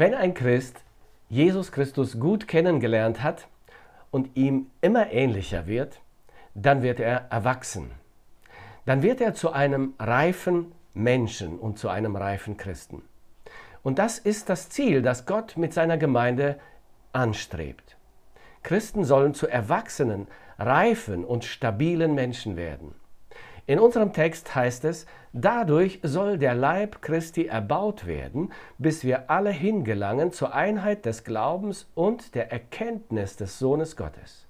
Wenn ein Christ Jesus Christus gut kennengelernt hat und ihm immer ähnlicher wird, dann wird er erwachsen. Dann wird er zu einem reifen Menschen und zu einem reifen Christen. Und das ist das Ziel, das Gott mit seiner Gemeinde anstrebt. Christen sollen zu erwachsenen, reifen und stabilen Menschen werden. In unserem Text heißt es, dadurch soll der Leib Christi erbaut werden, bis wir alle hingelangen zur Einheit des Glaubens und der Erkenntnis des Sohnes Gottes,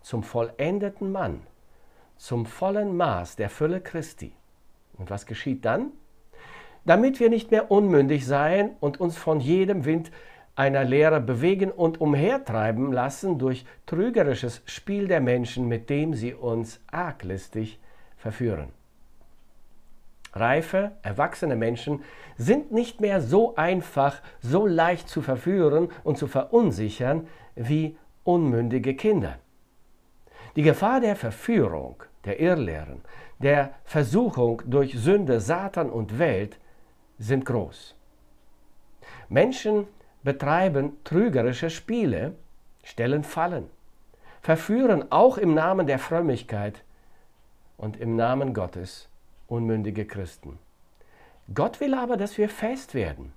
zum vollendeten Mann, zum vollen Maß der Fülle Christi. Und was geschieht dann? Damit wir nicht mehr unmündig seien und uns von jedem Wind einer Lehre bewegen und umhertreiben lassen durch trügerisches Spiel der Menschen, mit dem sie uns arglistig verführen. Reife, erwachsene Menschen sind nicht mehr so einfach, so leicht zu verführen und zu verunsichern wie unmündige Kinder. Die Gefahr der Verführung, der Irrlehren, der Versuchung durch Sünde, Satan und Welt sind groß. Menschen betreiben trügerische Spiele, stellen Fallen, verführen auch im Namen der Frömmigkeit und im Namen Gottes unmündige Christen. Gott will aber, dass wir fest werden,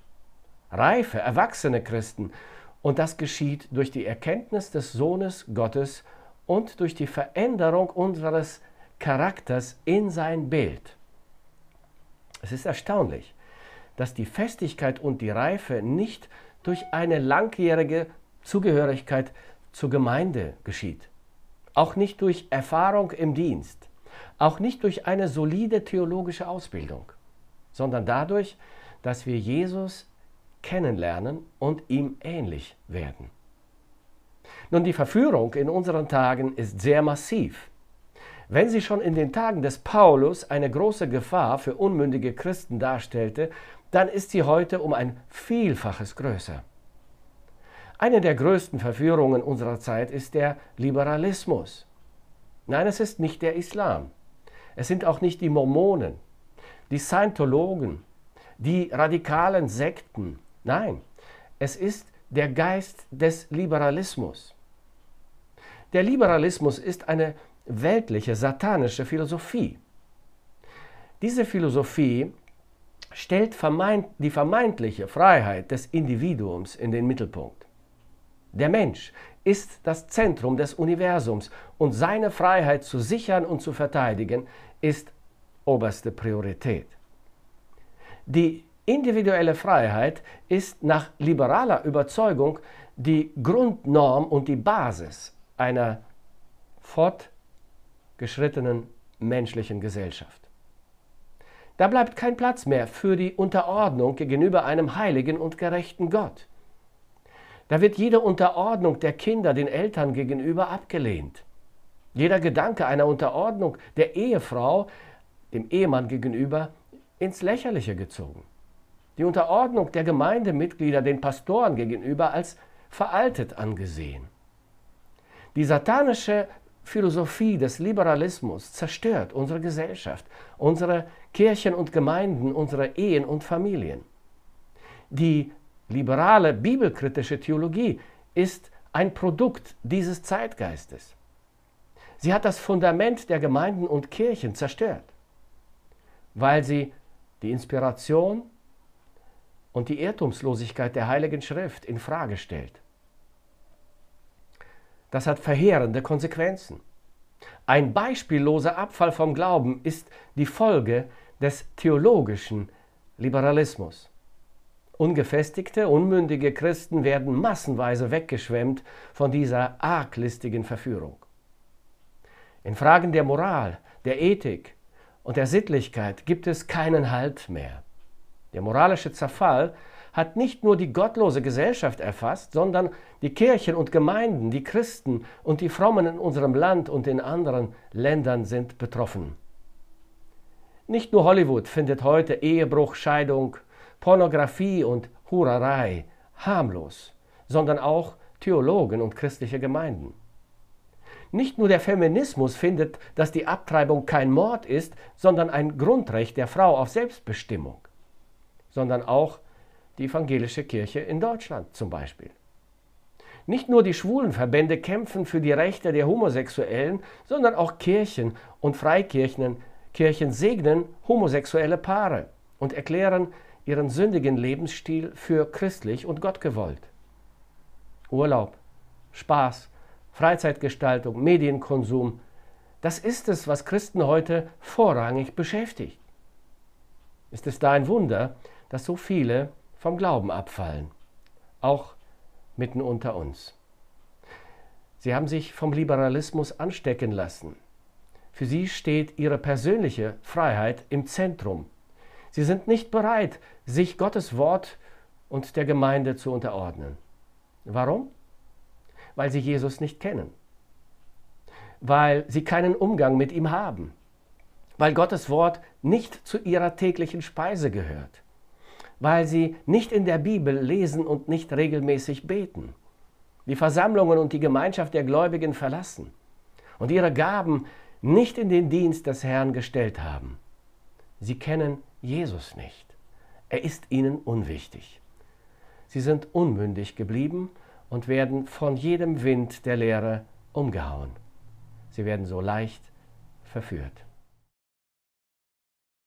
reife, erwachsene Christen, und das geschieht durch die Erkenntnis des Sohnes Gottes und durch die Veränderung unseres Charakters in sein Bild. Es ist erstaunlich, dass die Festigkeit und die Reife nicht durch eine langjährige Zugehörigkeit zur Gemeinde geschieht, auch nicht durch Erfahrung im Dienst, auch nicht durch eine solide theologische Ausbildung, sondern dadurch, dass wir Jesus kennenlernen und ihm ähnlich werden. Nun, die Verführung in unseren Tagen ist sehr massiv. Wenn sie schon in den Tagen des Paulus eine große Gefahr für unmündige Christen darstellte, dann ist sie heute um ein Vielfaches größer. Eine der größten Verführungen unserer Zeit ist der Liberalismus. Nein, es ist nicht der Islam. Es sind auch nicht die Mormonen, die Scientologen, die radikalen Sekten. Nein, es ist der Geist des Liberalismus. Der Liberalismus ist eine weltliche, satanische Philosophie. Diese Philosophie stellt vermeint, die vermeintliche Freiheit des Individuums in den Mittelpunkt. Der Mensch ist das Zentrum des Universums und seine Freiheit zu sichern und zu verteidigen ist oberste Priorität. Die individuelle Freiheit ist nach liberaler Überzeugung die Grundnorm und die Basis einer fortgeschrittenen menschlichen Gesellschaft. Da bleibt kein Platz mehr für die Unterordnung gegenüber einem heiligen und gerechten Gott. Da wird jede Unterordnung der Kinder den Eltern gegenüber abgelehnt. Jeder Gedanke einer Unterordnung der Ehefrau dem Ehemann gegenüber ins Lächerliche gezogen. Die Unterordnung der Gemeindemitglieder den Pastoren gegenüber als veraltet angesehen. Die satanische Philosophie des Liberalismus zerstört unsere Gesellschaft, unsere Kirchen und Gemeinden, unsere Ehen und Familien. Die liberale bibelkritische Theologie ist ein Produkt dieses Zeitgeistes. Sie hat das Fundament der Gemeinden und Kirchen zerstört, weil sie die Inspiration und die Irrtumslosigkeit der Heiligen Schrift in Frage stellt. Das hat verheerende Konsequenzen. Ein beispielloser Abfall vom Glauben ist die Folge des theologischen Liberalismus. Ungefestigte, unmündige Christen werden massenweise weggeschwemmt von dieser arglistigen Verführung. In Fragen der Moral, der Ethik und der Sittlichkeit gibt es keinen Halt mehr. Der moralische Zerfall hat nicht nur die gottlose Gesellschaft erfasst, sondern die Kirchen und Gemeinden, die Christen und die Frommen in unserem Land und in anderen Ländern sind betroffen. Nicht nur Hollywood findet heute Ehebruch, Scheidung, Pornografie und Hurerei harmlos, sondern auch Theologen und christliche Gemeinden. Nicht nur der Feminismus findet, dass die Abtreibung kein Mord ist, sondern ein Grundrecht der Frau auf Selbstbestimmung, sondern auch die evangelische Kirche in Deutschland zum Beispiel. Nicht nur die Schwulenverbände kämpfen für die Rechte der Homosexuellen, sondern auch Kirchen und Freikirchen Kirchen segnen homosexuelle Paare und erklären ihren sündigen Lebensstil für christlich und gottgewollt. Urlaub, Spaß, Freizeitgestaltung, Medienkonsum, das ist es, was Christen heute vorrangig beschäftigt. Ist es da ein Wunder, dass so viele vom Glauben abfallen, auch mitten unter uns. Sie haben sich vom Liberalismus anstecken lassen. Für sie steht ihre persönliche Freiheit im Zentrum. Sie sind nicht bereit, sich Gottes Wort und der Gemeinde zu unterordnen. Warum? Weil sie Jesus nicht kennen. Weil sie keinen Umgang mit ihm haben. Weil Gottes Wort nicht zu ihrer täglichen Speise gehört weil sie nicht in der Bibel lesen und nicht regelmäßig beten, die Versammlungen und die Gemeinschaft der Gläubigen verlassen und ihre Gaben nicht in den Dienst des Herrn gestellt haben. Sie kennen Jesus nicht. Er ist ihnen unwichtig. Sie sind unmündig geblieben und werden von jedem Wind der Lehre umgehauen. Sie werden so leicht verführt.